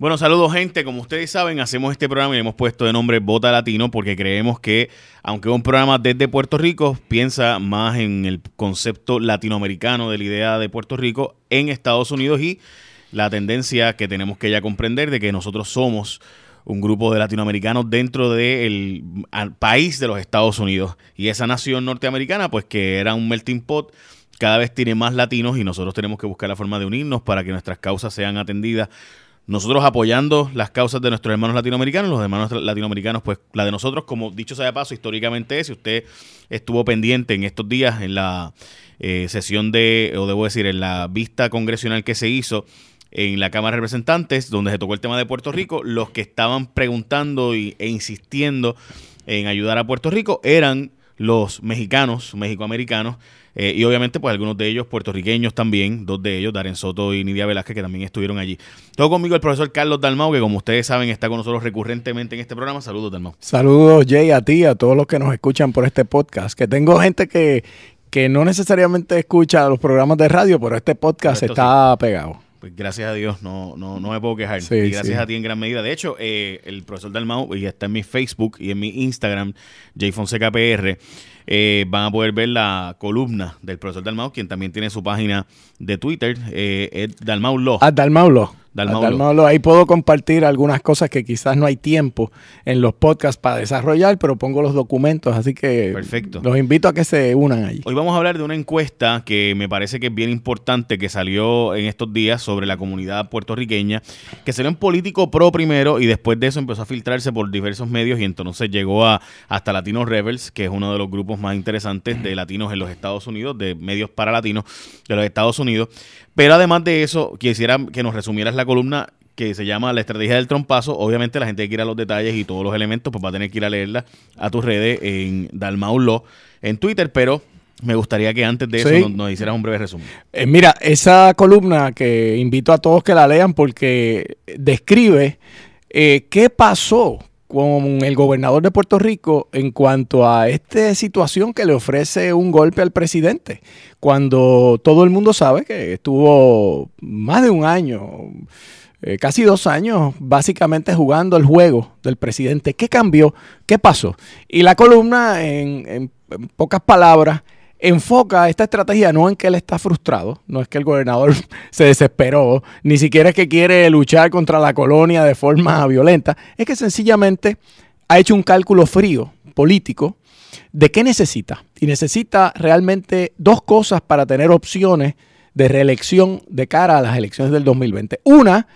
Bueno, saludos gente. Como ustedes saben, hacemos este programa y le hemos puesto de nombre Vota Latino porque creemos que, aunque es un programa desde Puerto Rico, piensa más en el concepto latinoamericano de la idea de Puerto Rico en Estados Unidos y la tendencia que tenemos que ya comprender de que nosotros somos un grupo de latinoamericanos dentro del país de los Estados Unidos. Y esa nación norteamericana, pues que era un melting pot, cada vez tiene más latinos y nosotros tenemos que buscar la forma de unirnos para que nuestras causas sean atendidas nosotros apoyando las causas de nuestros hermanos latinoamericanos, los hermanos latinoamericanos, pues la de nosotros, como dicho sea de paso, históricamente si usted estuvo pendiente en estos días en la eh, sesión de, o debo decir, en la vista congresional que se hizo en la Cámara de Representantes, donde se tocó el tema de Puerto Rico, los que estaban preguntando e insistiendo en ayudar a Puerto Rico eran los mexicanos, mexicoamericanos, eh, y obviamente, pues algunos de ellos puertorriqueños también, dos de ellos, Darren Soto y Nidia Velázquez, que también estuvieron allí. Todo conmigo el profesor Carlos Dalmau, que como ustedes saben está con nosotros recurrentemente en este programa. Saludos, Dalmau. Saludos, Jay, a ti, a todos los que nos escuchan por este podcast. Que tengo gente que, que no necesariamente escucha los programas de radio, pero este podcast está pegado. Pues gracias a Dios, no, no, no me puedo quejar. y gracias a ti en gran medida. De hecho, eh, el profesor Dalmau, y está en mi Facebook y en mi Instagram, JFonsecaPR, eh, van a poder ver la columna del profesor Dalmau, quien también tiene su página de Twitter, eh, es Dalmau Lo. Ah, Dalmau Lo. Ahí puedo compartir algunas cosas que quizás no hay tiempo en los podcasts para desarrollar, pero pongo los documentos, así que Perfecto. los invito a que se unan allí. Hoy vamos a hablar de una encuesta que me parece que es bien importante, que salió en estos días sobre la comunidad puertorriqueña, que salió en Político Pro primero y después de eso empezó a filtrarse por diversos medios y entonces llegó a hasta Latinos Rebels, que es uno de los grupos más interesantes de latinos en los Estados Unidos, de medios para latinos de los Estados Unidos. Pero además de eso, quisiera que nos resumieras la columna que se llama La estrategia del trompazo. Obviamente la gente que quiera los detalles y todos los elementos, pues va a tener que ir a leerla a tus redes en Dalmaulo en Twitter, pero me gustaría que antes de eso nos, hicieras un breve resumen. Eh, mira, esa columna que invito a todos que la lean porque describe eh, qué pasó con el gobernador de Puerto Rico en cuanto a esta situación que le ofrece un golpe al presidente, cuando todo el mundo sabe que estuvo más de un año, eh, casi dos años, básicamente jugando el juego del presidente. ¿Qué cambió? ¿Qué pasó? Y la columna, en pocas palabras, enfoca esta estrategia no en que él está frustrado, no es que el gobernador se desesperó, ni siquiera es que quiere luchar contra la colonia de forma violenta, es que sencillamente ha hecho un cálculo frío, político, de qué necesita. Y necesita realmente dos cosas para tener opciones de reelección de cara a las elecciones del 2020. Una,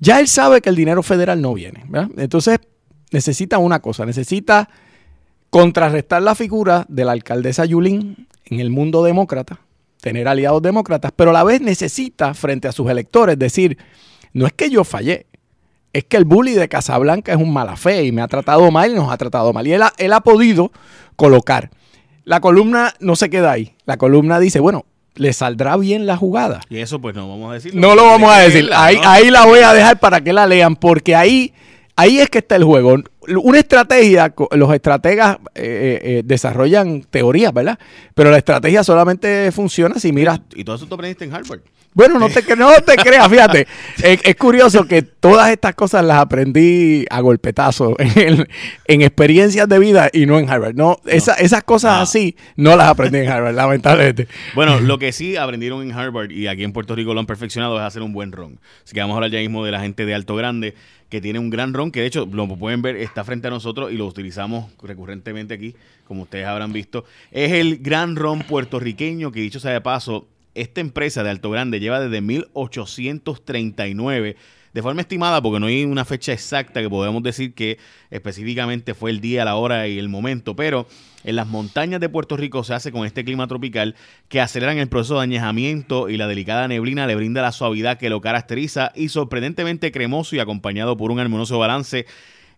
ya él sabe que el dinero federal no viene. Entonces, necesita una cosa, necesita contrarrestar la figura de la alcaldesa Yulín en el mundo demócrata, tener aliados demócratas, pero a la vez necesita frente a sus electores decir, no es que yo fallé, es que el bully de Casablanca es un mala fe y me ha tratado mal y nos ha tratado mal. Y él ha, él ha podido colocar. La columna no se queda ahí. La columna dice, bueno, le saldrá bien la jugada. Y eso pues no vamos a decir. No lo vamos a decir. Ahí, ahí la voy a dejar para que la lean, porque ahí, ahí es que está el juego una estrategia, los estrategas eh, eh, eh, desarrollan teorías, ¿verdad? Pero la estrategia solamente funciona si miras. Y todo eso tú aprendiste en Harvard. Bueno, no te, no te creas, fíjate. Es, curioso que todas estas cosas las aprendí a golpetazo en, en experiencias de vida y no en Harvard. No, esas cosas así no las aprendí en Harvard, lamentablemente. Bueno, lo que sí aprendieron en Harvard y aquí en Puerto Rico lo han perfeccionado es hacer un buen ron. Así que vamos a hablar ya mismo de la gente de Alto Grande que tiene un gran ron, que de hecho lo pueden ver, está frente a nosotros y lo utilizamos recurrentemente aquí, como ustedes habrán visto. Es el gran ron puertorriqueño que dicho sea de paso, esta empresa de Alto Grande lleva desde 1839 de forma estimada, porque no hay una fecha exacta que podemos decir que específicamente fue el día, la hora y el momento, pero en las montañas de Puerto Rico se hace con este clima tropical que aceleran el proceso de añejamiento y la delicada neblina le brinda la suavidad que lo caracteriza y sorprendentemente cremoso y acompañado por un armonioso balance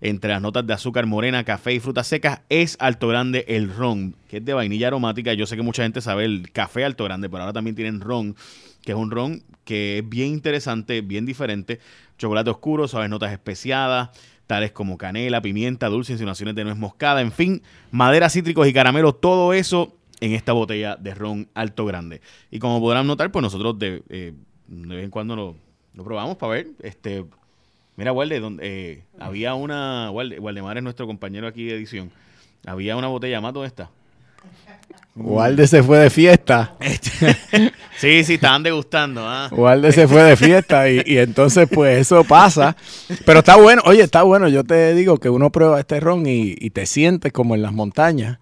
entre las notas de azúcar morena, café y frutas secas, es Alto Grande el ron, que es de vainilla aromática. Yo sé que mucha gente sabe el café Alto Grande, pero ahora también tienen ron, que es un ron que es bien interesante, bien diferente. Chocolate oscuro, suaves notas especiadas, tales como canela, pimienta, dulce, insinuaciones de nuez moscada, en fin, madera, cítricos y caramelos, todo eso en esta botella de ron Alto Grande. Y como podrán notar, pues nosotros de, eh, vez en cuando lo, lo probamos para ver. Este, Mira, Walde, donde, eh, había una. Walde, Waldemar es nuestro compañero aquí de edición. Había una botella más, ¿dónde está? Walde se fue de fiesta. sí, sí, estaban degustando. ¿ah? Walde se fue de fiesta y, y, entonces pues eso pasa. Pero está bueno, oye, está bueno. Yo te digo que uno prueba este ron y, y te sientes como en las montañas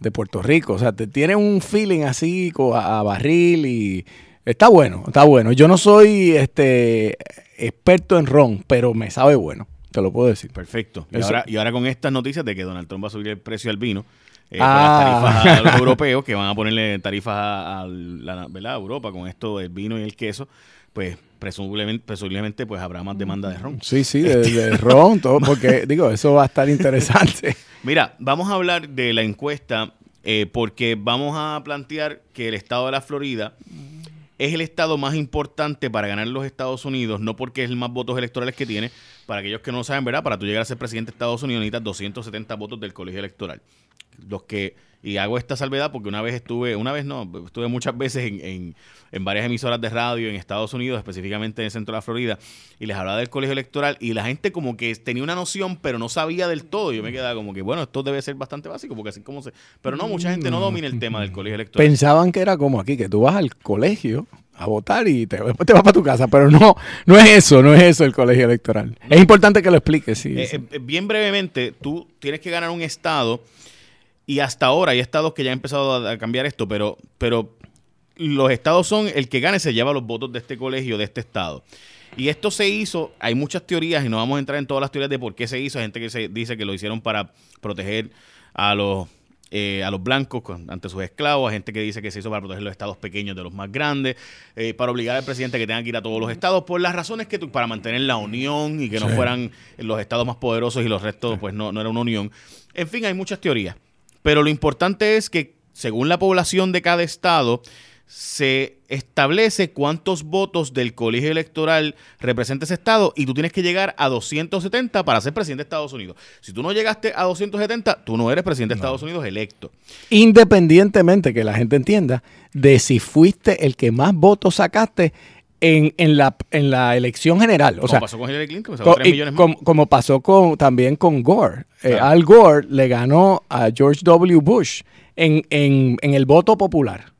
de Puerto Rico. O sea, te tiene un feeling así a, a barril y está bueno, está bueno. Yo no soy este experto en ron, pero me sabe bueno. Te lo puedo decir. Perfecto. Y ahora, y ahora con estas noticias de que Donald Trump va a subir el precio al vino, eh, ah. las tarifas a los europeos, que van a ponerle tarifas a, la, ¿verdad? Europa con esto del vino y el queso, pues presumiblemente, presumiblemente pues habrá más demanda de ron. Sí, sí, de, de ron, todo, porque digo, eso va a estar interesante. Mira, vamos a hablar de la encuesta eh, porque vamos a plantear que el estado de la Florida es el estado más importante para ganar los Estados Unidos, no porque es el más votos electorales que tiene. Para aquellos que no saben, ¿verdad? Para tú llegar a ser presidente de Estados Unidos necesitas 270 votos del colegio electoral. Los que, y hago esta salvedad porque una vez estuve, una vez no, estuve muchas veces en, en, varias emisoras de radio en Estados Unidos, específicamente en el centro de la Florida, y les hablaba del colegio electoral y la gente como que tenía una noción, pero no sabía del todo. Yo me quedaba como que, bueno, esto debe ser bastante básico porque así como se... Pero no, mucha gente no domina el tema del colegio electoral. Pensaban que era como aquí, que tú vas al colegio a votar y te, después te vas para tu casa. Pero no, no es eso, no es eso el colegio electoral. Es importante que lo expliques, sí, eh, eh, bien brevemente, tú tienes que ganar un estado y hasta ahora hay estados que ya han empezado a, cambiar esto, pero, pero los estados son el que gane se lleva los votos de este colegio, de este estado. Y esto se hizo, hay muchas teorías y no vamos a entrar en todas las teorías de por qué se hizo. Hay gente que se dice que lo hicieron para proteger a los eh, a los blancos ante sus esclavos, a gente que dice que se hizo para proteger los estados pequeños de los más grandes, eh, para obligar al presidente a que tenga que ir a todos los estados, por las razones que para mantener la unión y que no fueran los estados más poderosos y los restos, pues no, no era una unión. En fin, hay muchas teorías. Pero lo importante es que, según la población de cada estado, se establece cuántos votos del colegio electoral representa ese estado y tú tienes que llegar a 270 para ser presidente de Estados Unidos. Si tú no llegaste a 270, tú no eres presidente de Estados Unidos electo. Independientemente que la gente entienda de si fuiste el que más votos sacaste en, en, la, en la elección general. O como sea, pasó con Hillary Clinton, como, pasó con, también con Gore. Eh, Al Gore le ganó a George W. Bush en, en, en, el voto popular.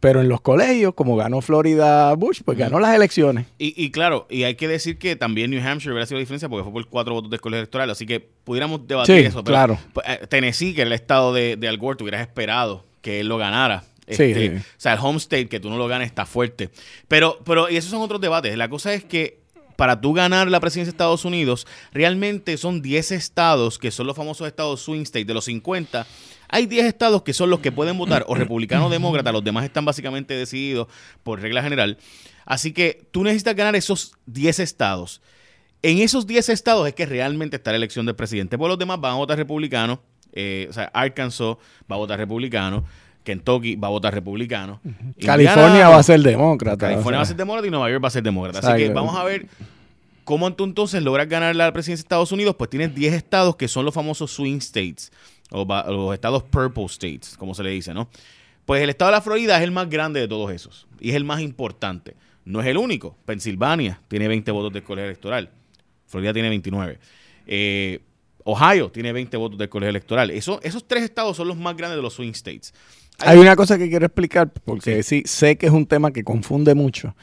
Pero en los colegios, como ganó Florida Bush, pues ganó las elecciones. Y, y, claro, y hay que decir que también New Hampshire hubiera sido la diferencia porque fue por cuatro votos del colegio electoral. Así que pudiéramos debatir eso. Pero claro. Pues, eh, Tennessee, que era el estado de, de Al Gore, te hubieras esperado que él lo ganara. Este, o sea, el home state, que tú no lo ganes, está fuerte. Pero, pero, y esos son otros debates. La cosa es que para tú ganar la presidencia de Estados Unidos, realmente son 10 estados que son los famosos estados swing state de los 50. Hay 10 estados que son los que pueden votar o republicano o demócrata, los demás están básicamente decididos por regla general. Así que tú necesitas ganar esos 10 estados. En esos 10 estados es que realmente está la elección del presidente, porque los demás van a votar republicano. Eh, o sea, Arkansas va a votar republicano. Kentucky va a votar republicano. California va a ser demócrata. California va a ser demócrata y Nueva York va a ser demócrata. Así que vamos a ver cómo tú entonces logras ganar la presidencia de Estados Unidos. Pues tienes 10 estados que son los famosos swing states o los estados purple states, como se le dice, ¿no? Pues el estado de la Florida es el más grande de todos esos y es el más importante. No es el único. Pensilvania tiene 20 votos del colegio electoral. Florida tiene 29. Eh, Ohio tiene 20 votos del colegio electoral. esos tres estados son los más grandes de los swing states. Hay una cosa que quiero explicar, porque sí. sé que es un tema que confunde mucho.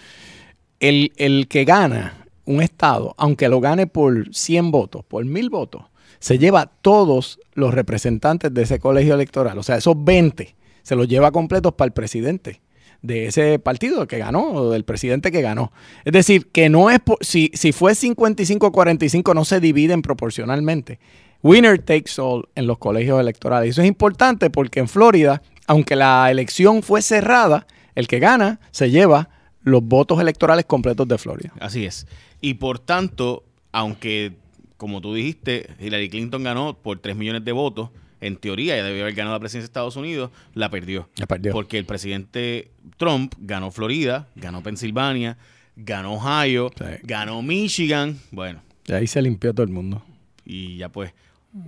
El, el, que gana un estado, aunque lo gane por 100 votos, por 1000 votos, se lleva todos los representantes de ese colegio electoral. O sea, esos 20 se los lleva completos para el presidente de ese partido que ganó, o del presidente que ganó. Es decir, que no es, si, si fue 55-45, no se dividen proporcionalmente. Winner takes all en los colegios electorales. Eso es importante porque en Florida aunque la elección fue cerrada, el que gana se lleva los votos electorales completos de Florida. Así es. Y por tanto, aunque, como tú dijiste, Hillary Clinton ganó por 3 millones de votos, en teoría ella debió haber ganado la presidencia de Estados Unidos, la perdió. La perdió. Porque el presidente Trump ganó Florida, ganó Pensilvania, ganó Ohio, ganó Michigan. Bueno. Y ahí se limpió todo el mundo. Y ya pues,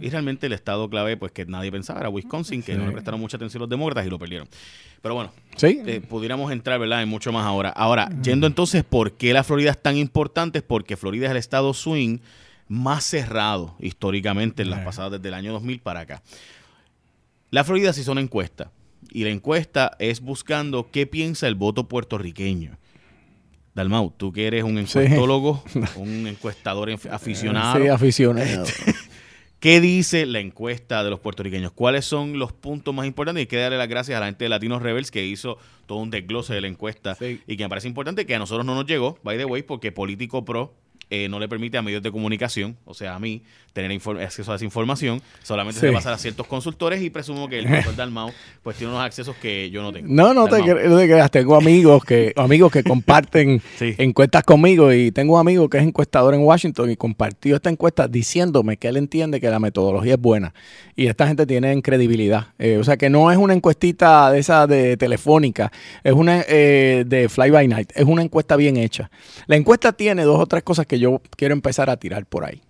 Y realmente el estado clave, pues que nadie pensaba, era Wisconsin, que no le prestaron mucha atención los demócratas y lo perdieron. Pero bueno, ¿Sí? eh, pudiéramos entrar, ¿verdad?, en mucho más ahora. Ahora, yendo entonces, ¿por qué la Florida es tan importante? Es porque Florida es el estado swing más cerrado históricamente en las Eh. pasadas desde el año 2000 para acá. La Florida hizo una encuesta y la encuesta es buscando qué piensa el voto puertorriqueño. Dalmau, tú que eres un Sí. encuestólogo, un encuestador aficionado, Sí, aficionado. ¿Qué dice la encuesta de los puertorriqueños? ¿Cuáles son los puntos más importantes? Y hay que darle las gracias a la gente de Latinos Rebels que hizo todo un desglose de la encuesta Sí. y que me parece importante que a nosotros no nos llegó, by the way, porque Político Pro eh, no le permite a medios de comunicación, o sea, a mí, tener acceso a esa información. Solamente Sí. se pasa a ciertos consultores y presumo que el doctor Dalmau pues tiene unos accesos que yo no tengo. No, no te, Dalmau. cre- no te creas. Tengo amigos que, amigos que comparten Sí. encuestas conmigo y tengo un amigo que es encuestador en Washington y compartió esta encuesta diciéndome que él entiende que la metodología es buena y esta gente tiene credibilidad. Eh, o sea que no es una encuestita de esa de telefónica, es una eh, de Fly by Night, es una encuesta bien hecha. La encuesta tiene dos o tres cosas que yo quiero empezar a tirar por ahí.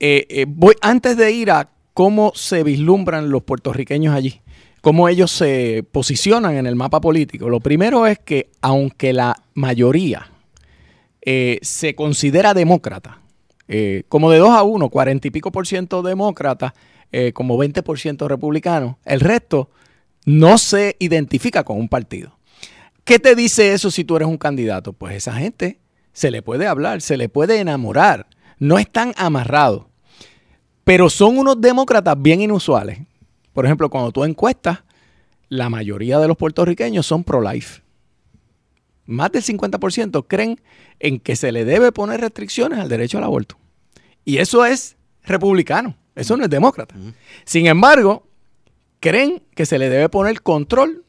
Eh, eh, voy antes de ir a cómo se vislumbran los puertorriqueños allí, cómo ellos se posicionan en el mapa político. Lo primero es que aunque la mayoría eh, se considera demócrata, como de 2 a 1, 40 y pico por ciento demócrata, como 20 por ciento republicano, el resto no se identifica con un partido. ¿Qué te dice eso si tú eres un candidato? Pues esa gente se le puede hablar, se le puede enamorar, no están amarrados, pero son unos demócratas bien inusuales. Por ejemplo, cuando tú encuestas, la mayoría de los puertorriqueños son pro-life. Más del 50% creen en que se le debe poner restricciones al derecho al aborto. Y eso es republicano, eso no es demócrata. Sin embargo, creen que se le debe poner control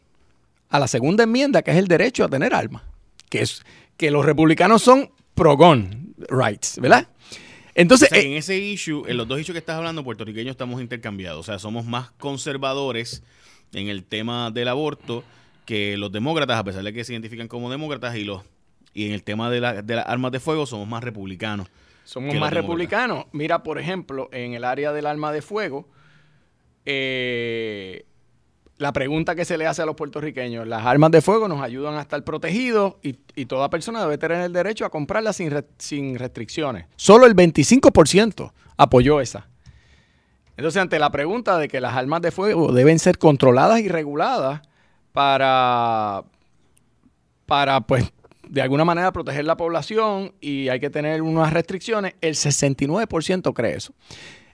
a la segunda enmienda, que es el derecho a tener armas. Que, es, que los republicanos son pro-gun rights, ¿verdad? Entonces, O sea, que eh, en ese issue, en los dos issues que estás hablando, puertorriqueños estamos intercambiados. O sea, somos más conservadores en el tema del aborto que los demócratas, a pesar de que se identifican como demócratas, y los y en el tema de, la- de las armas de fuego somos más republicanos. Somos más republicanos. Mira, por ejemplo, en el área del arma de fuego, eh, la pregunta que se le hace a los puertorriqueños, las armas de fuego nos ayudan a estar protegidos y, y toda persona debe tener el derecho a comprarlas sin, sin restricciones. Solo el 25% apoyó esa. Entonces, ante la pregunta de que las armas de fuego deben ser controladas y reguladas para, para pues, de alguna manera proteger la población y hay que tener unas restricciones, el 69% cree eso.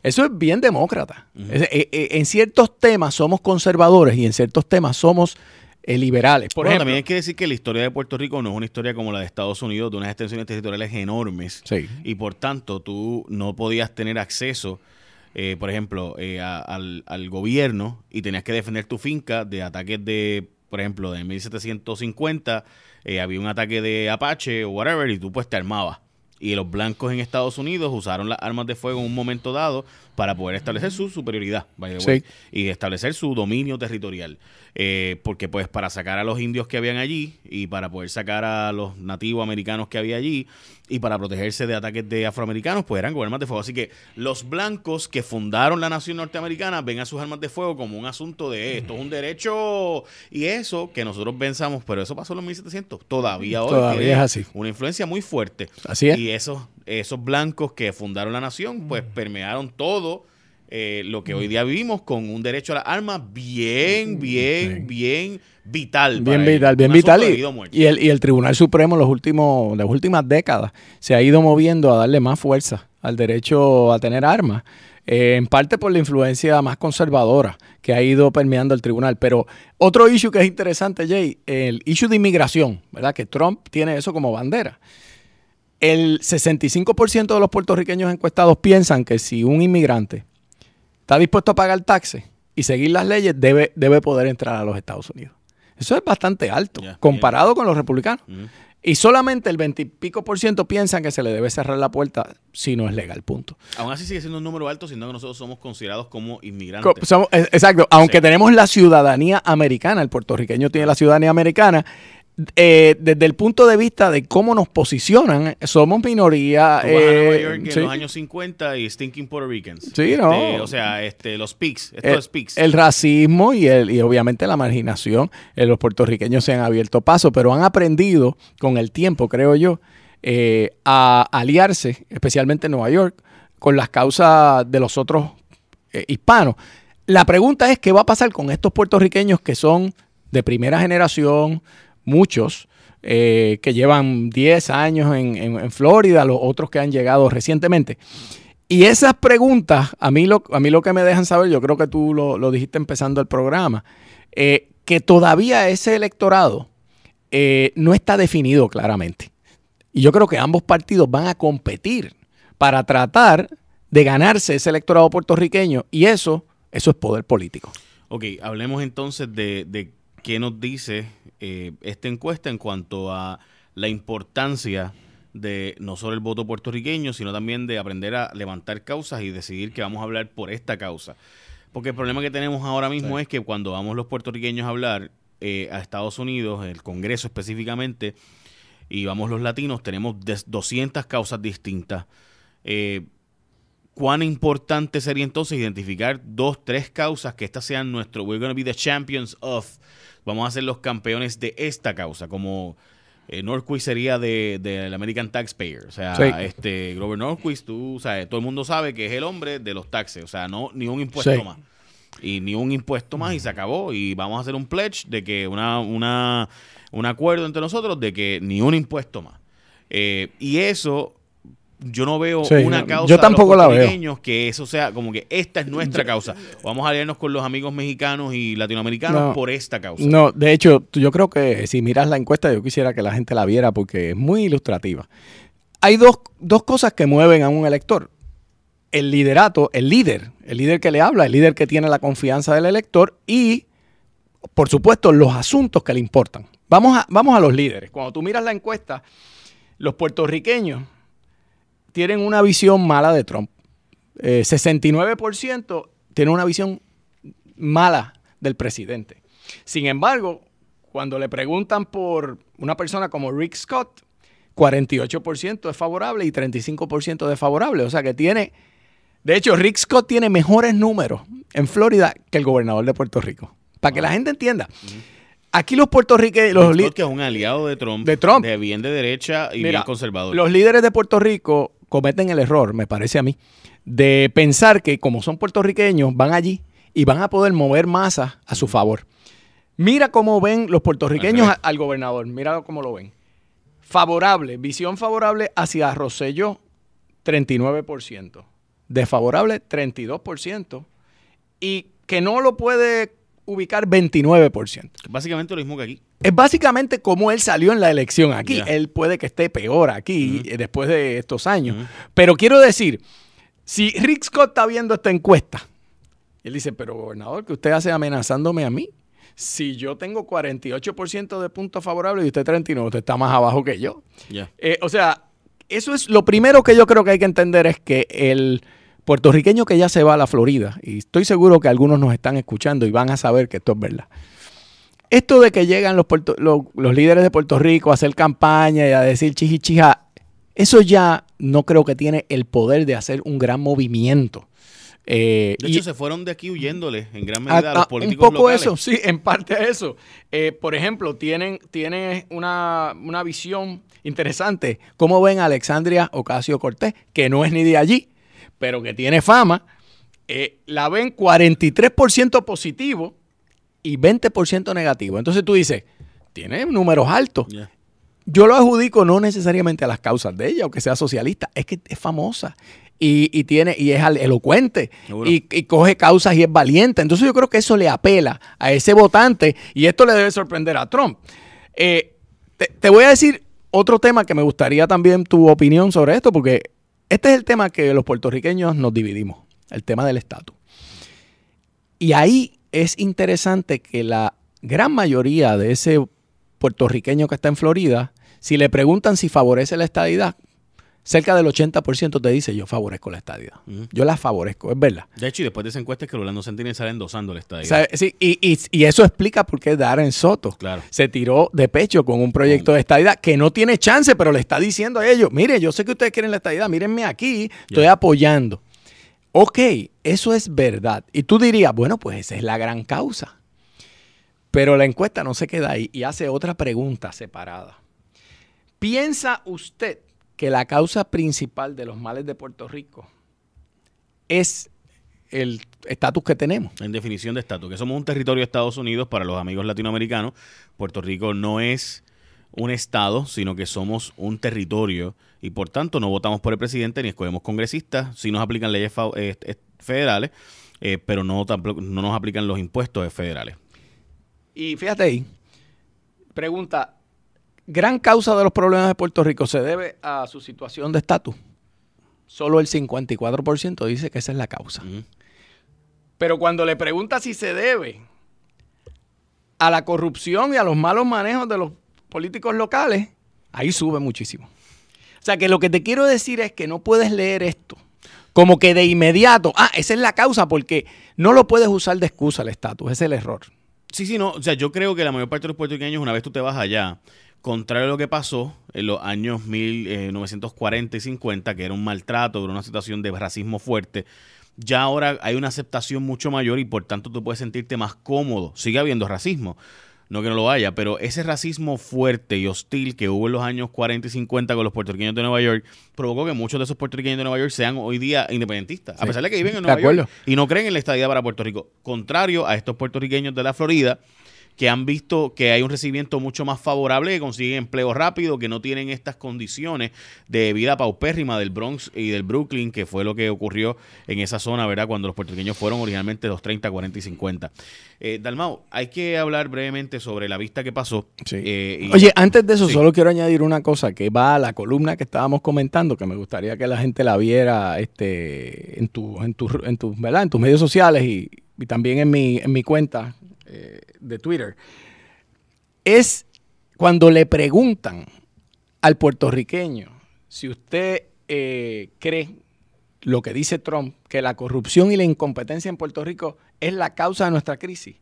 Eso es bien demócrata. Eh, eh, en ciertos temas somos conservadores y en ciertos temas somos eh, liberales. Por Bueno, ejemplo, también hay que decir que la historia de Puerto Rico no es una historia como la de Estados Unidos, de unas extensiones territoriales enormes. Sí. Y por tanto, tú no podías tener acceso, eh, por ejemplo, eh, a- al, al gobierno y tenías que defender tu finca de ataques de, por ejemplo, de 1750, eh, había un ataque de Apache o whatever y tú pues te armabas. Y los blancos en Estados Unidos usaron las armas de fuego en un momento dado para poder establecer su superioridad, by the way, Sí. y establecer su dominio territorial. Eh, porque pues para sacar a los indios que habían allí y para poder sacar a los nativos americanos que había allí y para protegerse de ataques de afroamericanos, pues eran con armas de fuego. Así que los blancos que fundaron la nación norteamericana ven a sus armas de fuego como un asunto de esto es un derecho y eso que nosotros pensamos, pero eso pasó en los 1700. Todavía hoy Todavía es así. una influencia muy fuerte. Así es. Y esos, esos blancos que fundaron la nación, pues permearon todo eh, lo que hoy día vivimos con un derecho a las armas bien, bien, Sí. bien vital. Bien vital, bien vital. y el, y el Tribunal Supremo en los últimos, las últimas décadas se ha ido moviendo a darle más fuerza al derecho a tener armas. eh, en parte por la influencia más conservadora que ha ido permeando el tribunal. Pero otro issue que es interesante, Jay, el issue de inmigración, ¿verdad? Que Trump tiene eso como bandera. El 65% de los puertorriqueños encuestados piensan que si un inmigrante está dispuesto a pagar taxes y seguir las leyes, debe, debe poder entrar a los Estados Unidos. Eso es bastante alto comparado con los republicanos. Y solamente el 20 y pico por ciento piensan que se le debe cerrar la puerta si no es legal, punto. Aún así sigue siendo un número alto, siendo que nosotros somos considerados como Co- inmigrantes. somos- eh, exacto, aunque Sí. tenemos la ciudadanía americana, el puertorriqueño tiene la ciudadanía americana, eh, desde el punto de vista de cómo nos posicionan, somos minoría. Eh, York en sí. los años 50 y Stinking Puerto Ricans. Sí, Este, no. O sea, este, los PICs. Esto el, es PICs. el racismo y, el, y obviamente la marginación. eh, los puertorriqueños se han abierto paso, pero han aprendido con el tiempo, creo yo, eh, a aliarse, especialmente en Nueva York, con las causas de los otros eh, hispanos. La pregunta es, ¿qué va a pasar con estos puertorriqueños que son de primera generación, muchos, eh, que llevan 10 años en, Florida, los otros que han llegado recientemente? Y esas preguntas, a mí lo, a mí lo que me dejan saber, yo creo que tú lo, lo dijiste empezando el programa, eh, que todavía ese electorado eh, no está definido claramente. Y yo creo que ambos partidos van a competir para tratar de ganarse ese electorado puertorriqueño y eso, eso es poder político. Ok, hablemos entonces de qué nos dice eh, esta encuesta en cuanto a la importancia de no solo el voto puertorriqueño, sino también de aprender a levantar causas y decidir que vamos a hablar por esta causa. Porque el problema que tenemos ahora mismo es que cuando vamos los puertorriqueños a hablar eh, a Estados Unidos, el Congreso específicamente, y vamos los latinos, tenemos des- 200 causas distintas. Eh, ¿Cuán importante sería entonces identificar dos, tres causas que estas sean nuestro, we're going to be the champions of, vamos a ser los campeones de esta causa, como eh, Norquist sería de- del American Taxpayer, o sea, Sí. este Grover Norquist, tú sabes, todo el mundo sabe que es el hombre de los taxes, o sea, no ni un impuesto Sí. más. Y ni un impuesto más y se acabó. Y vamos a hacer un pledge de que una, una, un acuerdo entre nosotros de que ni un impuesto más. Eh, y eso, yo no veo Sí, una causa yo de los la veo. que eso sea como que esta es nuestra causa. Vamos a aliarnos con los amigos mexicanos y latinoamericanos No. por esta causa. No, de hecho, yo creo que si miras la encuesta, yo quisiera que la gente la viera porque es muy ilustrativa. Hay dos, dos cosas que mueven a un elector. El liderato, el líder, el líder que le habla, el líder que tiene la confianza del elector y, por supuesto, los asuntos que le importan. Vamos a, vamos a los líderes. Cuando tú miras la encuesta, los puertorriqueños tienen una visión mala de Trump. Eh, 69% tienen una visión mala del presidente. Sin embargo, cuando le preguntan por una persona como Rick Scott, 48% es favorable y 35% desfavorable. O sea que tiene, de hecho, Rick Scott tiene mejores números en Florida que el gobernador de Puerto Rico. Para que la gente entienda. Aquí los puertorriqueños, los, Scott, que es un aliado de Trump, De Trump. de bien de derecha y Mira, bien conservador. Los líderes de Puerto Rico cometen el error, me parece a mí, de pensar que como son puertorriqueños, van allí y van a poder mover masas a su favor. Mira cómo ven los puertorriqueños Al gobernador, mira cómo lo ven. Favorable, visión favorable hacia Rosselló, 39%. Desfavorable, 32%. Y que no lo puede ubicar 29%. Básicamente lo mismo que aquí. Es básicamente como él salió en la elección aquí. Él puede que esté peor aquí eh, después de estos años. Pero quiero decir, si Rick Scott está viendo esta encuesta, él dice, pero gobernador, ¿qué usted hace amenazándome a mí? Si yo tengo 48% de puntos favorables y usted 39, usted está más abajo que yo. Eh, o sea, eso es lo primero que yo creo que hay que entender es que el puertorriqueño que ya se va a la Florida, y estoy seguro que algunos nos están escuchando y van a saber que esto es verdad. Esto de que llegan los, puerto- los, los líderes de Puerto Rico a hacer campaña y a decir chichichija, eso ya no creo que tiene el poder de hacer un gran movimiento. Eh, De y- hecho, se fueron de aquí huyéndole en gran a- medida a, los a- políticos un poco locales. eso, sí, en parte eso. Eh, por ejemplo, tienen, tienen una, una visión interesante. ¿Cómo ven a Alexandria Ocasio Cortés? Que no es ni de allí, pero que tiene fama. Eh, la ven 43% positivo y 20% negativo. Entonces tú dices, tiene números altos. Yo lo adjudico no necesariamente a las causas de ella o que sea socialista, es que es famosa y, y tiene y es elocuente y, y coge causas y es valiente. Entonces yo creo que eso le apela a ese votante y esto le debe sorprender a Trump. Eh, te, te voy a decir otro tema que me gustaría también tu opinión sobre esto, porque este es el tema que los puertorriqueños nos dividimos, el tema del estatus. Y ahí es interesante que la gran mayoría de ese puertorriqueño que está en Florida, si le preguntan si favorece la estadidad, cerca del 80% te dice yo favorezco la estadía. Yo la favorezco, es verdad. De hecho, y después de esa encuesta es que Rolando Sentini sale endosando la estadía. O sea, sí, y, y- y eso explica por qué Darren Soto Claro. se tiró de pecho con un proyecto de estadidad que no tiene chance, pero le está diciendo a ellos, mire, yo sé que ustedes quieren la estadidad, mírenme aquí, estoy Ya. apoyando. Ok, eso es verdad. Y tú dirías, bueno, pues esa es la gran causa. Pero la encuesta no se queda ahí y hace otra pregunta separada. ¿Piensa usted que la causa principal de los males de Puerto Rico es el estatus que tenemos? En definición de estatus, que somos un territorio de Estados Unidos para los amigos latinoamericanos. Puerto Rico no es un estado, sino que somos un territorio y por tanto no votamos por el presidente ni escogemos congresistas. Sí nos aplican leyes eh, eh, federales, eh, pero no, tampoco- no nos aplican los impuestos federales. Y fíjate ahí, pregunta, gran causa de los problemas de Puerto Rico se debe a su situación de estatus. Solo el 54% dice que esa es la causa. Pero cuando le pregunta si se debe a la corrupción y a los malos manejos de los políticos locales, ahí sube muchísimo. O sea que lo que te quiero decir es que no puedes leer esto como que de inmediato, ah, esa es la causa porque no lo puedes usar de excusa el estatus, ese es el error. Sí, sí, no. O sea, yo creo que la mayor parte de los puertorriqueños, una vez tú te vas allá, contrario a lo que pasó en los años 1940 y 50, que era un maltrato, era una situación de racismo fuerte, ya ahora hay una aceptación mucho mayor y por tanto tú puedes sentirte más cómodo. Sigue habiendo racismo, no que no lo haya, pero ese racismo fuerte y hostil que hubo en los años 40 y 50 con los puertorriqueños de Nueva York provocó que muchos de esos puertorriqueños de Nueva York sean hoy día independentistas, a pesar de que viven en Nueva. York y no creen en la estadía para Puerto Rico. Contrario a estos puertorriqueños de la Florida que han visto que hay un recibimiento mucho más favorable, que consiguen empleo rápido, que no tienen estas condiciones de vida paupérrima del Bronx y del Brooklyn, que fue lo que ocurrió en esa zona, ¿verdad? Cuando los puertorriqueños fueron originalmente los 30, 40 y 50. Eh, Dalmau, hay que hablar brevemente sobre la vista que pasó. eh, y- Oye, antes de eso, Sí. solo quiero añadir una cosa que va a la columna que estábamos comentando, que me gustaría que la gente la viera este, en, tu, en, tu, en, tu- ¿verdad? en tus medios sociales y, y también en mi, en mi cuenta eh, de Twitter. Es cuando le preguntan al puertorriqueño si usted eh, cree lo que dice Trump, que la corrupción y la incompetencia en Puerto Rico es la causa de nuestra crisis.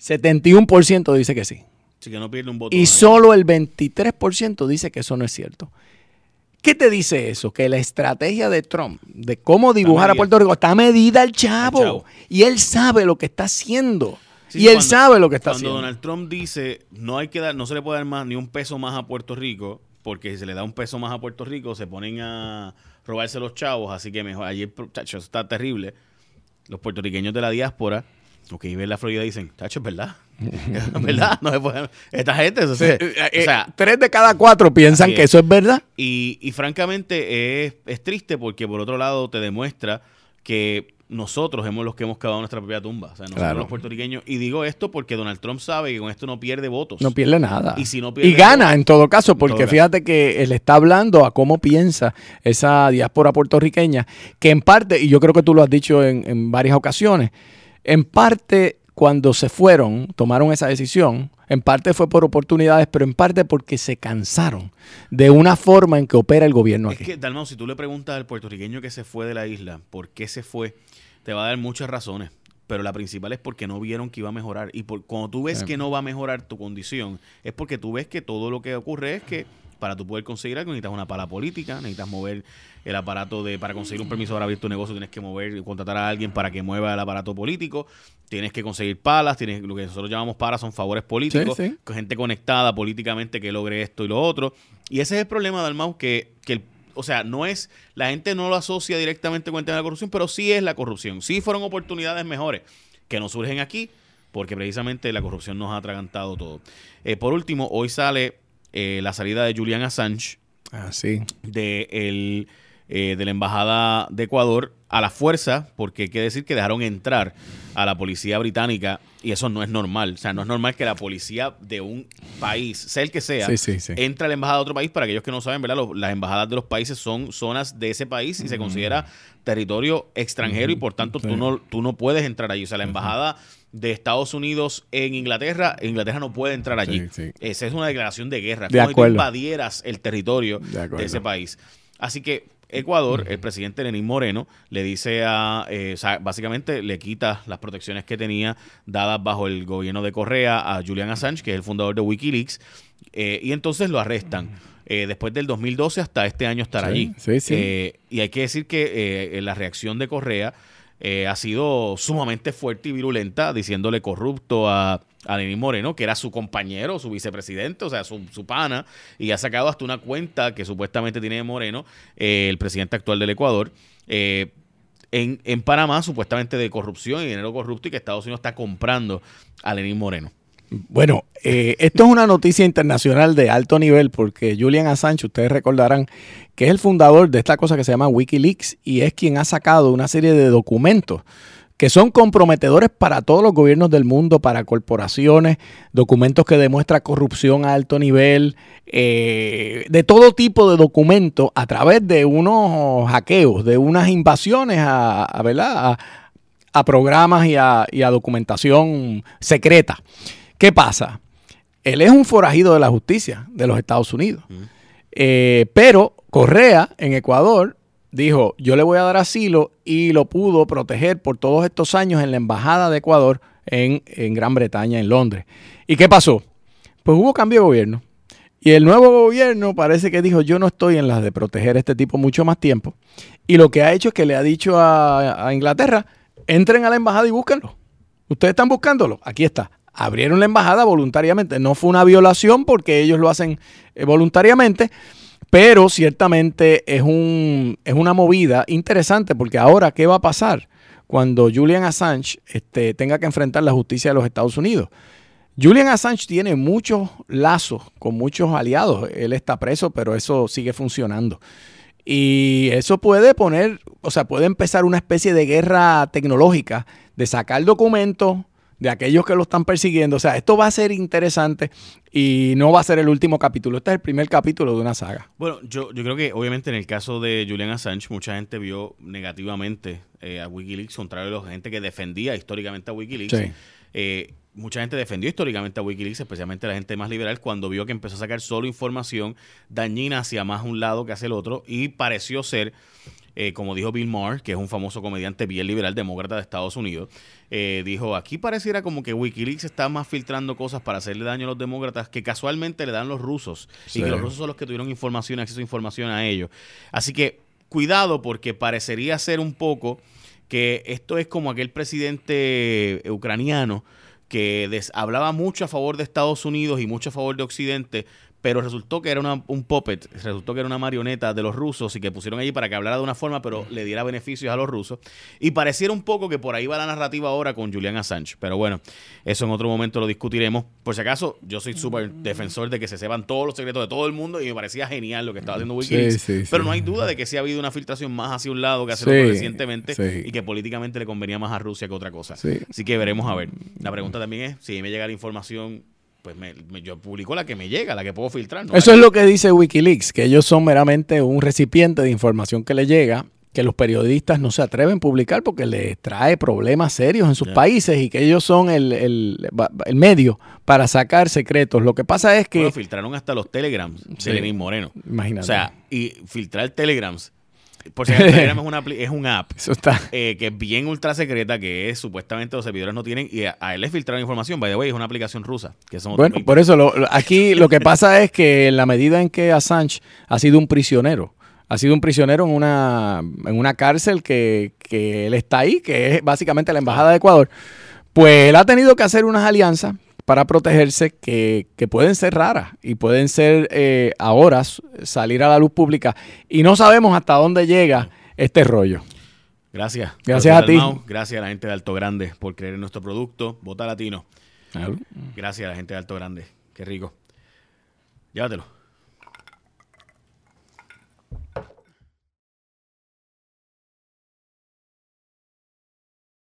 71% dice que sí. Así que no pierde un voto. Y solo el 23% dice que eso no es cierto. ¿Qué te dice eso? Que la estrategia de Trump de cómo dibujar a. Puerto Rico está medida al chavo. Al chavo. Y él sabe lo que está haciendo. Sí, y él cuando- sabe lo que está Cuando haciendo. Donald Trump dice no hay que dar, no se le puede dar más ni un peso más a Puerto Rico, porque si se le da un peso más a Puerto Rico, se ponen a robarse los chavos, así que mejor, ayer, chacho, eso está terrible. Los puertorriqueños de la diáspora, los que viven en la Florida dicen, chacho, es verdad. Es verdad, no se puede- Esta gente, eso se- Eh, eh, o sea, tres de cada cuatro piensan que es. eso es verdad. y, y francamente es, es triste porque por otro lado te demuestra que nosotros hemos los que hemos cavado nuestra propia tumba. O sea, nosotros Claro. los puertorriqueños. Y digo esto porque Donald Trump sabe que con esto no pierde votos. No pierde nada. Y si no pierde Y gana votos, en todo caso, porque todo caso. fíjate que él está hablando a cómo piensa esa diáspora puertorriqueña, que en parte, y yo creo que tú lo has dicho en, en varias ocasiones, en parte cuando se fueron, tomaron esa decisión, en parte fue por oportunidades, pero en parte porque se cansaron de una forma en que opera el gobierno Es aquí. que, Dalmau, si tú le preguntas al puertorriqueño que se fue de la isla, ¿por qué se fue? Te va a dar muchas razones. Pero la principal es porque no vieron que iba a mejorar. Y por, cuando tú ves Sí. que no va a mejorar tu condición, es porque tú ves que todo lo que ocurre es que para tú poder conseguir algo necesitas una pala política, necesitas mover el aparato de para conseguir un permiso para abrir tu negocio tienes que mover contratar a alguien para que mueva el aparato político, tienes que conseguir palas, tienes lo que nosotros llamamos palas son favores políticos, Sí, gente conectada políticamente que logre esto y lo otro. Y ese es el problema del mouse que, que el- o sea, no es, la gente no lo asocia directamente con el tema de la corrupción, pero sí es la corrupción. Sí fueron oportunidades mejores que no surgen aquí, porque precisamente la corrupción nos ha atragantado todo. Eh, por último, hoy sale eh, la salida de Julian Assange Ah, sí. de, el, eh, de la Embajada de Ecuador a la fuerza, porque hay que decir que dejaron entrar a la policía británica y eso no es normal. O sea, no es normal que la policía de un país, sea el que sea, Sí, sí, sí. entre a la embajada de otro país. Para aquellos que no saben, ¿verdad? Los- las embajadas de los países son zonas de ese país y se considera territorio extranjero y por tanto tú, no, tú no puedes entrar allí. O sea, la embajada de Estados Unidos en Inglaterra, Inglaterra no puede entrar allí. Esa es una declaración de guerra. De como si tú invadieras el territorio De ese país. Así que Ecuador, el presidente Lenín Moreno, le dice a, eh, o sea, básicamente le quita las protecciones que tenía dadas bajo el gobierno de Correa a Julian Assange, que es el fundador de Wikileaks, eh, y entonces lo arrestan. Eh, después del 2012 hasta este año estar allí. sí, sí. Y hay que decir que la reacción de Correa ha sido sumamente fuerte y virulenta, diciéndole corrupto a, a Lenín Moreno, que era su compañero, su vicepresidente, o sea, su, pana, y ha sacado hasta una cuenta que supuestamente tiene Moreno, eh, el presidente actual del Ecuador, eh, en, en Panamá, supuestamente de corrupción y dinero corrupto, y que Estados Unidos está comprando a Lenín Moreno. Bueno, eh, esto es una noticia internacional de alto nivel porque Julian Assange, ustedes recordarán que es el fundador de esta cosa que se llama Wikileaks y es quien ha sacado una serie de documentos que son comprometedores para todos los gobiernos del mundo, para corporaciones, documentos que demuestran corrupción a alto nivel, eh, de todo tipo de documentos a través de unos hackeos, de unas invasiones a, a, ¿verdad? a, a programas y a, y a documentación secreta. ¿Qué pasa? Él es un forajido de la justicia de los Estados Unidos. Mm. Eh, pero Correa en Ecuador dijo, yo le voy a dar asilo y lo pudo proteger por todos estos años en la Embajada de Ecuador en, en Gran Bretaña, en Londres. ¿Y qué pasó? Pues hubo cambio de gobierno. Y el nuevo gobierno parece que dijo, yo no estoy en las de proteger a este tipo mucho más tiempo. Y lo que ha hecho es que le ha dicho a, a Inglaterra, entren a la embajada y búsquenlo. Ustedes están buscándolo. Aquí está. Abrieron la embajada voluntariamente. No fue una violación porque ellos lo hacen eh, voluntariamente, pero ciertamente es, un, es una movida interesante porque ahora, ¿qué va a pasar cuando Julian Assange este, tenga que enfrentar la justicia de los Estados Unidos? Julian Assange tiene muchos lazos con muchos aliados. Él está preso, pero eso sigue funcionando. Y eso puede poner, o sea, puede empezar una especie de guerra tecnológica de sacar documentos de aquellos que lo están persiguiendo. O sea, esto va a ser interesante y no va a ser el último capítulo. Este es el primer capítulo de una saga. Bueno, yo, yo creo que obviamente en el caso de Julian Assange, mucha gente vio negativamente eh, a Wikileaks, contrario a la gente que defendía históricamente a Wikileaks. Sí. Eh, mucha gente defendió históricamente a Wikileaks, especialmente la gente más liberal, cuando vio que empezó a sacar solo información dañina hacia más un lado que hacia el otro y pareció ser, eh, como dijo Bill Maher, que es un famoso comediante bien liberal, demócrata de Estados Unidos, eh, dijo, aquí pareciera como que Wikileaks está más filtrando cosas para hacerle daño a los demócratas que casualmente le dan los rusos Sí. y que los rusos son los que tuvieron información, acceso a información a ellos. Así que cuidado porque parecería ser un poco que esto es como aquel presidente ucraniano que hablaba mucho a favor de Estados Unidos y mucho a favor de Occidente, pero resultó que era una- un puppet, resultó que era una marioneta de los rusos y que pusieron allí para que hablara de una forma, pero le diera beneficios a los rusos. Y pareciera un poco que por ahí va la narrativa ahora con Julian Assange. Pero bueno, eso en otro momento lo discutiremos. Por si acaso, yo soy súper defensor de que se sepan todos los secretos de todo el mundo y me parecía genial lo que estaba haciendo Wikileaks. sí, pero no hay duda de que sí ha habido una filtración más hacia un lado que hacia otro recientemente y que políticamente le convenía más a Rusia que otra cosa. Sí. Así que veremos a ver. La pregunta también es, si me llega la información, pues me- me- yo publico la que me llega, la que puedo filtrar. ¿no? Eso es lo que dice Wikileaks, que ellos son meramente un recipiente de información que le llega, que los periodistas no se atreven a publicar porque les trae problemas serios en sus países y que ellos son el, el- el medio para sacar secretos. Lo que pasa es que, Bueno, filtraron hasta los telegrams Sí. de Lenín Moreno. imagínate, O sea, y filtrar telegrams. Por si Telegram es, una es un app eso está... eh, que es bien ultra secreta, que es supuestamente los servidores no tienen, y a, a él le filtraron información. By the way, es una aplicación rusa. Que son otros Bueno, 20. por eso lo- lo- aquí lo que pasa es que en la medida en que Assange ha sido un prisionero, ha sido un prisionero en una, en una cárcel que, que él está ahí, que es básicamente la Embajada de Ecuador, pues él ha tenido que hacer unas alianzas para protegerse que, que pueden ser raras y pueden ser eh, ahora salir a la luz pública y no sabemos hasta dónde llega este rollo. Gracias. Gracias a ti. Gracias a la gente de Alto Grande por creer en nuestro producto. Vota Latino. Gracias a la gente de Alto Grande. Qué rico. Llévatelo.